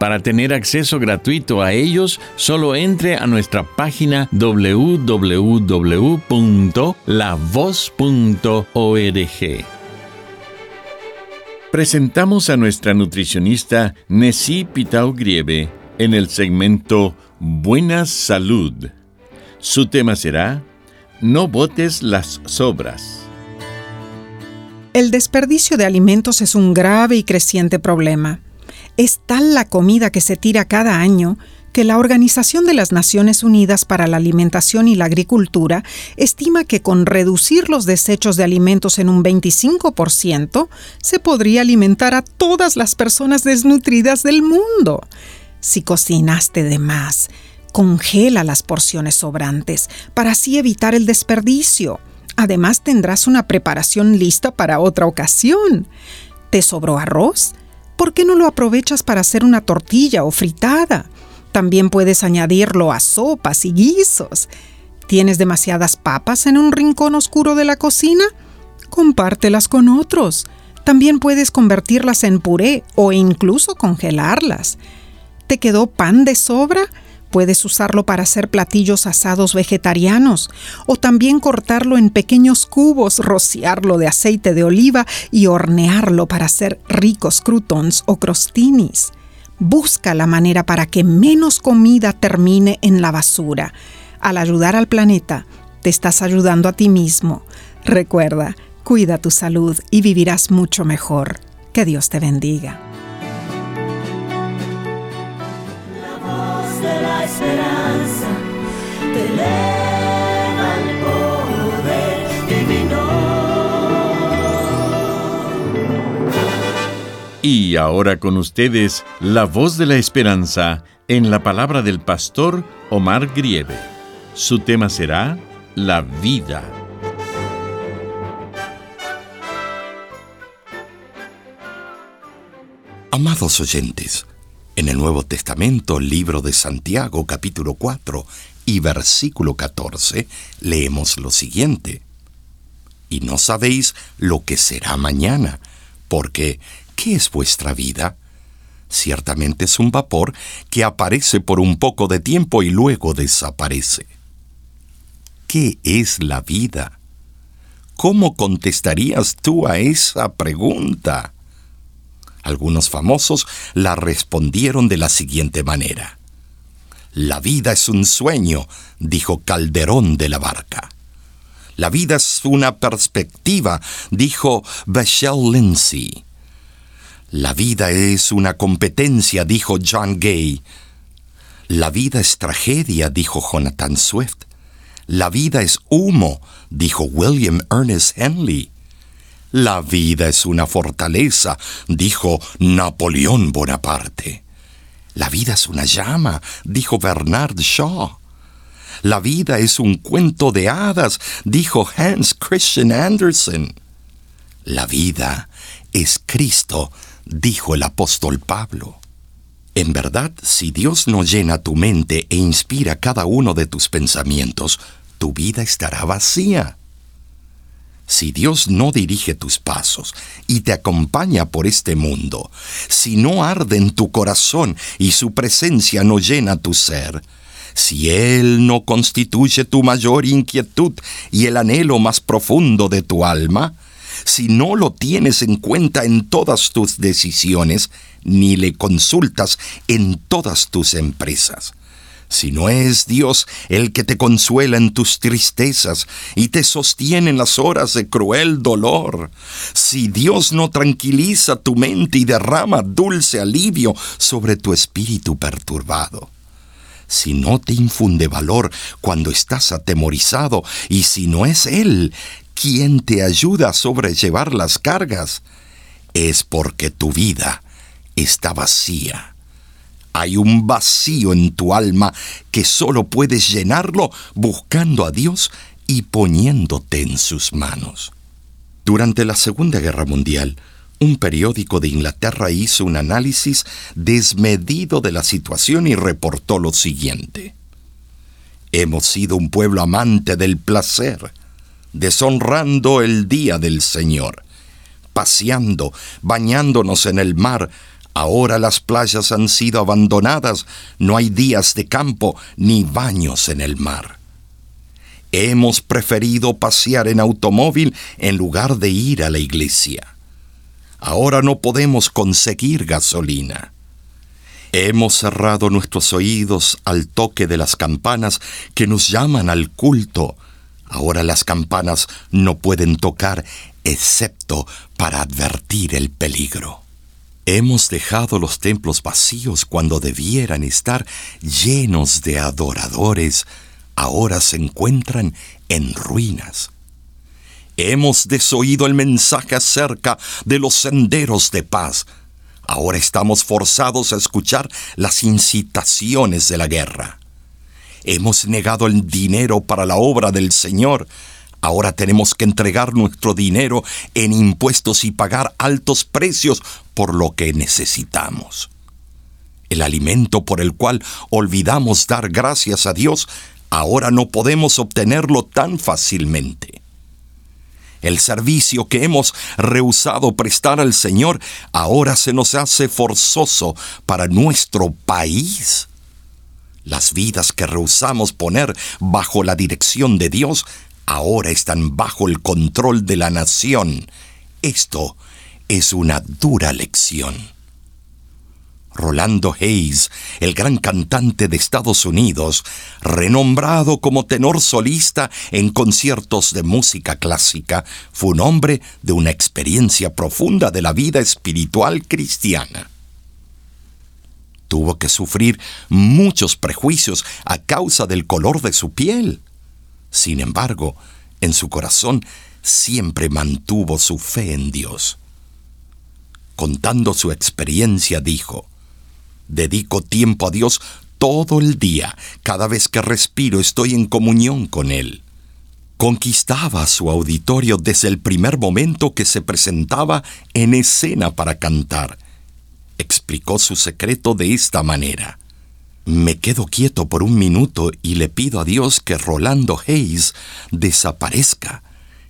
Para tener acceso gratuito a ellos, solo entre a nuestra página www.lavoz.org. Presentamos a nuestra nutricionista Nessie Pitao Grieve en el segmento Buena Salud. Su tema será No botes las sobras. El desperdicio de alimentos es un grave y creciente problema. Es tal la comida que se tira cada año que la Organización de las Naciones Unidas para la Alimentación y la Agricultura estima que con reducir los desechos de alimentos en un 25% se podría alimentar a todas las personas desnutridas del mundo. Si cocinaste de más, congela las porciones sobrantes para así evitar el desperdicio. Además tendrás una preparación lista para otra ocasión. ¿Te sobró arroz? ¿Por qué no lo aprovechas para hacer una tortilla o fritada? También puedes añadirlo a sopas y guisos. ¿Tienes demasiadas papas en un rincón oscuro de la cocina? Compártelas con otros. También puedes convertirlas en puré o incluso congelarlas. ¿Te quedó pan de sobra? Puedes usarlo para hacer platillos asados vegetarianos o también cortarlo en pequeños cubos, rociarlo de aceite de oliva y hornearlo para hacer ricos croutons o crostinis. Busca la manera para que menos comida termine en la basura. Al ayudar al planeta, te estás ayudando a ti mismo. Recuerda, cuida tu salud y vivirás mucho mejor. Que Dios te bendiga. Esperanza te eleva el poder divino. Y ahora con ustedes, la voz de la esperanza en la palabra del pastor Omar Grieve. Su tema será la vida. Amados oyentes, en el Nuevo Testamento, libro de Santiago, capítulo 4 y versículo 14, leemos lo siguiente. Y no sabéis lo que será mañana, porque ¿qué es vuestra vida? Ciertamente es un vapor que aparece por un poco de tiempo y luego desaparece. ¿Qué es la vida? ¿Cómo contestarías tú a esa pregunta? Algunos famosos la respondieron de la siguiente manera. La vida es un sueño, dijo Calderón de la Barca. La vida es una perspectiva, dijo Vachel Lindsay. La vida es una competencia, dijo John Gay. La vida es tragedia, dijo Jonathan Swift. La vida es humo, dijo William Ernest Henley. La vida es una fortaleza, dijo Napoleón Bonaparte. La vida es una llama, dijo Bernard Shaw. La vida es un cuento de hadas, dijo Hans Christian Andersen. La vida es Cristo, dijo el apóstol Pablo. En verdad, si Dios no llena tu mente e inspira cada uno de tus pensamientos, tu vida estará vacía. Si Dios no dirige tus pasos y te acompaña por este mundo, si no arde en tu corazón y su presencia no llena tu ser, si Él no constituye tu mayor inquietud y el anhelo más profundo de tu alma, si no lo tienes en cuenta en todas tus decisiones, ni le consultas en todas tus empresas, Si no es Dios el que te consuela en tus tristezas y te sostiene en las horas de cruel dolor, si Dios no tranquiliza tu mente y derrama dulce alivio sobre tu espíritu perturbado, si no te infunde valor cuando estás atemorizado y si no es Él quien te ayuda a sobrellevar las cargas, es porque tu vida está vacía hay un vacío en tu alma que solo puedes llenarlo buscando a Dios y poniéndote en sus manos. Durante la Segunda Guerra Mundial, un periódico de Inglaterra hizo un análisis desmedido de la situación y reportó lo siguiente. Hemos sido un pueblo amante del placer, deshonrando el día del Señor, paseando, bañándonos en el mar, Ahora las playas han sido abandonadas, no hay días de campo ni baños en el mar. Hemos preferido pasear en automóvil en lugar de ir a la iglesia. Ahora no podemos conseguir gasolina. Hemos cerrado nuestros oídos al toque de las campanas que nos llaman al culto. Ahora las campanas no pueden tocar excepto para advertir el peligro. Hemos dejado los templos vacíos cuando debieran estar llenos de adoradores. Ahora se encuentran en ruinas. Hemos desoído el mensaje acerca de los senderos de paz. Ahora estamos forzados a escuchar las incitaciones de la guerra. Hemos negado el dinero para la obra del Señor. Ahora tenemos que entregar nuestro dinero en impuestos y pagar altos precios por lo que necesitamos. El alimento por el cual olvidamos dar gracias a Dios, ahora no podemos obtenerlo tan fácilmente. El servicio que hemos rehusado prestar al Señor ahora se nos hace forzoso para nuestro país. Las vidas que rehusamos poner bajo la dirección de Dios ahora están bajo el control de la nación. Esto es una dura lección. Rolando Hayes, el gran cantante de Estados Unidos, renombrado como tenor solista en conciertos de música clásica, fue un hombre de una experiencia profunda de la vida espiritual cristiana. Tuvo que sufrir muchos prejuicios a causa del color de su piel. Sin embargo, en su corazón siempre mantuvo su fe en Dios. Contando su experiencia, dijo, Dedico tiempo a Dios todo el día. Cada vez que respiro estoy en comunión con Él. Conquistaba su auditorio desde el primer momento que se presentaba en escena para cantar. Explicó su secreto de esta manera me quedo quieto por un minuto y le pido a Dios que Rolando Hayes desaparezca,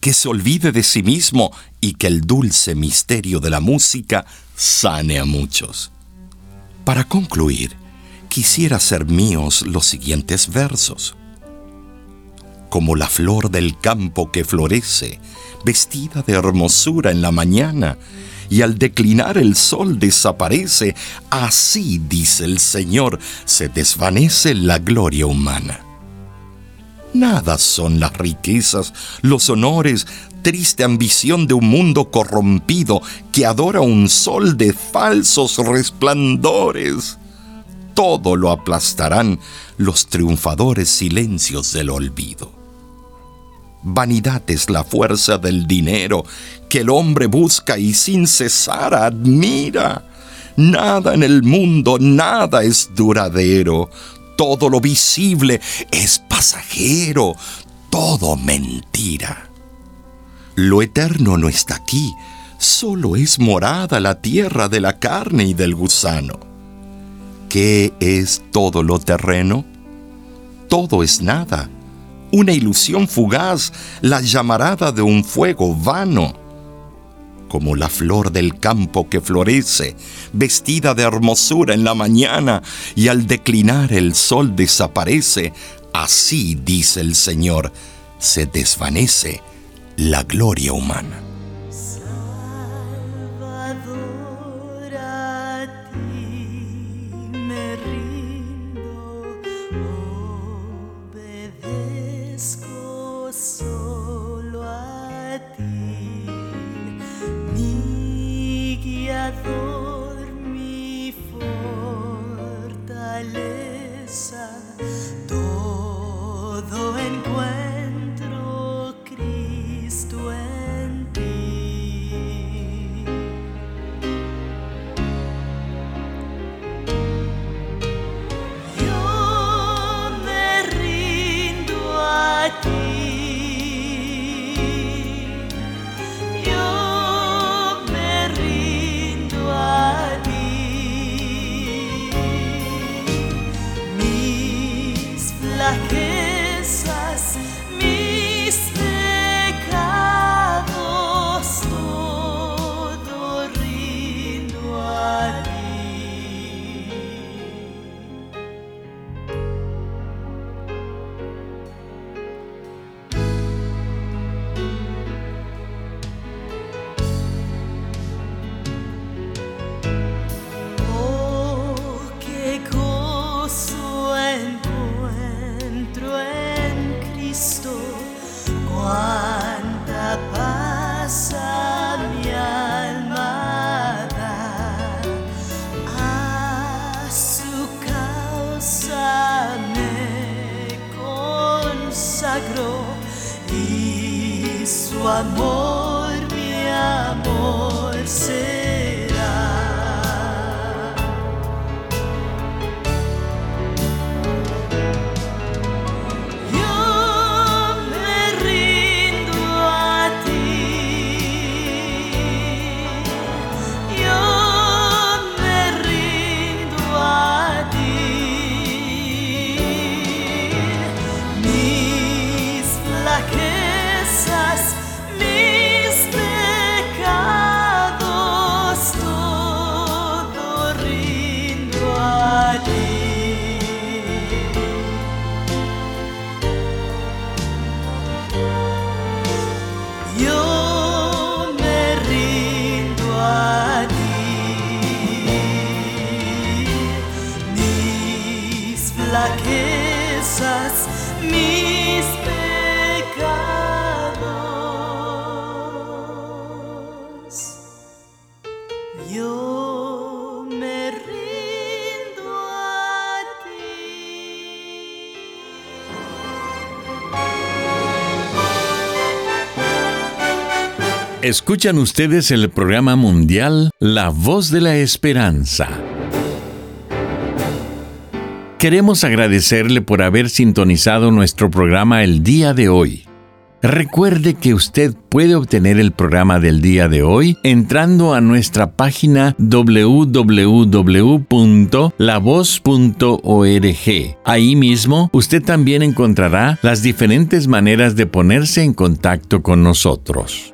que se olvide de sí mismo y que el dulce misterio de la música sane a muchos. Para concluir, quisiera ser míos los siguientes versos. Como la flor del campo que florece, vestida de hermosura en la mañana, y al declinar el sol desaparece. Así, dice el Señor, se desvanece la gloria humana. Nada son las riquezas, los honores, triste ambición de un mundo corrompido que adora un sol de falsos resplandores. Todo lo aplastarán los triunfadores silencios del olvido. Vanidad es la fuerza del dinero que el hombre busca y sin cesar admira. Nada en el mundo, nada es duradero. Todo lo visible es pasajero, todo mentira. Lo eterno no está aquí, solo es morada la tierra de la carne y del gusano. ¿Qué es todo lo terreno? Todo es nada una ilusión fugaz, la llamarada de un fuego vano. Como la flor del campo que florece, vestida de hermosura en la mañana, y al declinar el sol desaparece, así dice el Señor, se desvanece la gloria humana. Fortaleza, Escuchan ustedes el programa mundial La Voz de la Esperanza. Queremos agradecerle por haber sintonizado nuestro programa el día de hoy. Recuerde que usted puede obtener el programa del día de hoy entrando a nuestra página www.lavoz.org. Ahí mismo usted también encontrará las diferentes maneras de ponerse en contacto con nosotros.